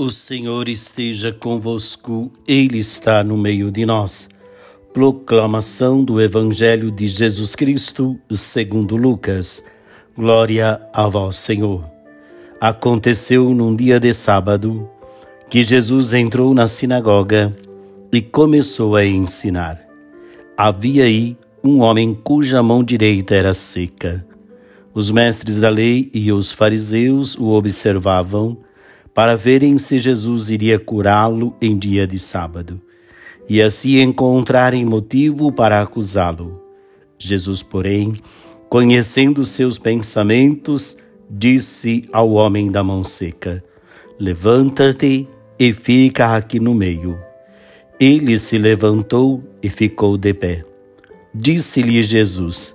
O Senhor esteja convosco, Ele está no meio de nós. Proclamação do Evangelho de Jesus Cristo, segundo Lucas. Glória a vós, Senhor. Aconteceu num dia de sábado que Jesus entrou na sinagoga e começou a ensinar. Havia aí um homem cuja mão direita era seca. Os mestres da lei e os fariseus o observavam para verem se Jesus iria curá-lo em dia de sábado, e assim encontrarem motivo para acusá-lo. Jesus, porém, conhecendo seus pensamentos, disse ao homem da mão seca: Levanta-te e fica aqui no meio. Ele se levantou e ficou de pé. Disse-lhe Jesus: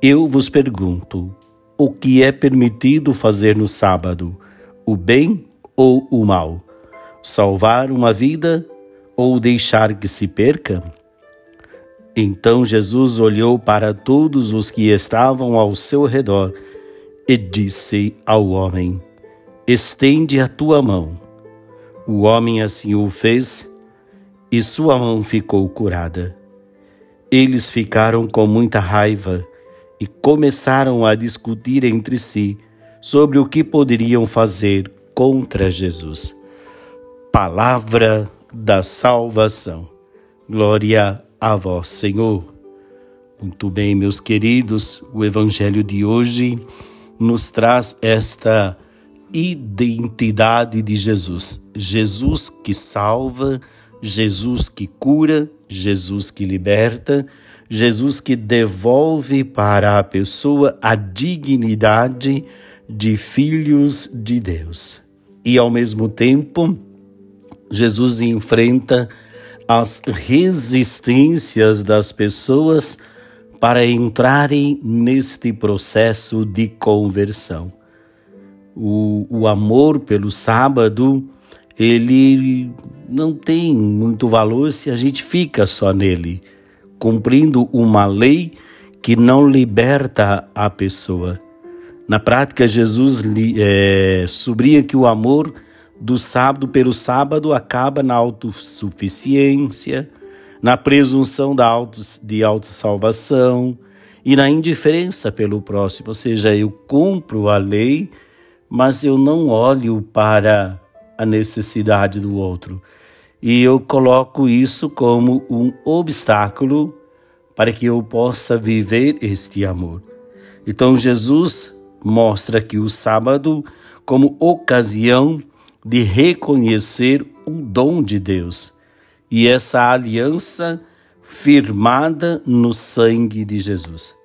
Eu vos pergunto, o que é permitido fazer no sábado, o bem ou o mal? Salvar uma vida ou deixar que se perca? Então Jesus olhou para todos os que estavam ao seu redor e disse ao homem: Estende a tua mão. O homem assim o fez e sua mão ficou curada. Eles ficaram com muita raiva e começaram a discutir entre si sobre o que poderiam fazer contra Jesus. Palavra da salvação. Glória a vós, Senhor. Muito bem, meus queridos, o Evangelho de hoje nos traz esta identidade de Jesus. Jesus que salva, Jesus que cura, Jesus que liberta, Jesus que devolve para a pessoa a dignidade de filhos de Deus e, ao mesmo tempo, Jesus enfrenta as resistências das pessoas para entrarem neste processo de conversão. O, o amor pelo sábado, ele não tem muito valor se a gente fica só nele, cumprindo uma lei que não liberta a pessoa. Na prática, Jesus é, subria que o amor do sábado pelo sábado acaba na autossuficiência, na presunção da auto, de autossalvação e na indiferença pelo próximo. Ou seja, eu cumpro a lei, mas eu não olho para a necessidade do outro. E eu coloco isso como um obstáculo para que eu possa viver este amor. Então, Jesus mostra que o sábado como ocasião de reconhecer o dom de Deus e essa aliança firmada no sangue de Jesus.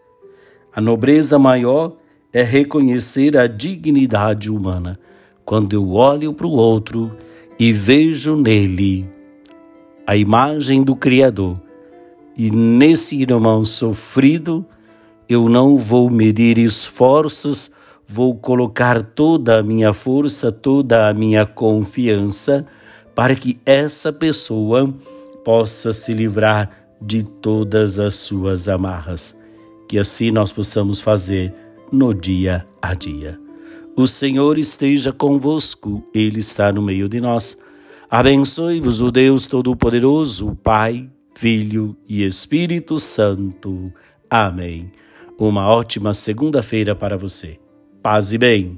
A nobreza maior é reconhecer a dignidade humana quando eu olho para o outro e vejo nele a imagem do Criador. E nesse irmão sofrido, eu não vou medir esforços, vou colocar toda a minha força, toda a minha confiança para que essa pessoa possa se livrar de todas as suas amarras. Que assim nós possamos fazer no dia a dia. O Senhor esteja convosco, Ele está no meio de nós. Abençoe-vos o Deus Todo-Poderoso, Pai, Filho e Espírito Santo. Amém. Uma ótima segunda-feira para você. Paz e bem.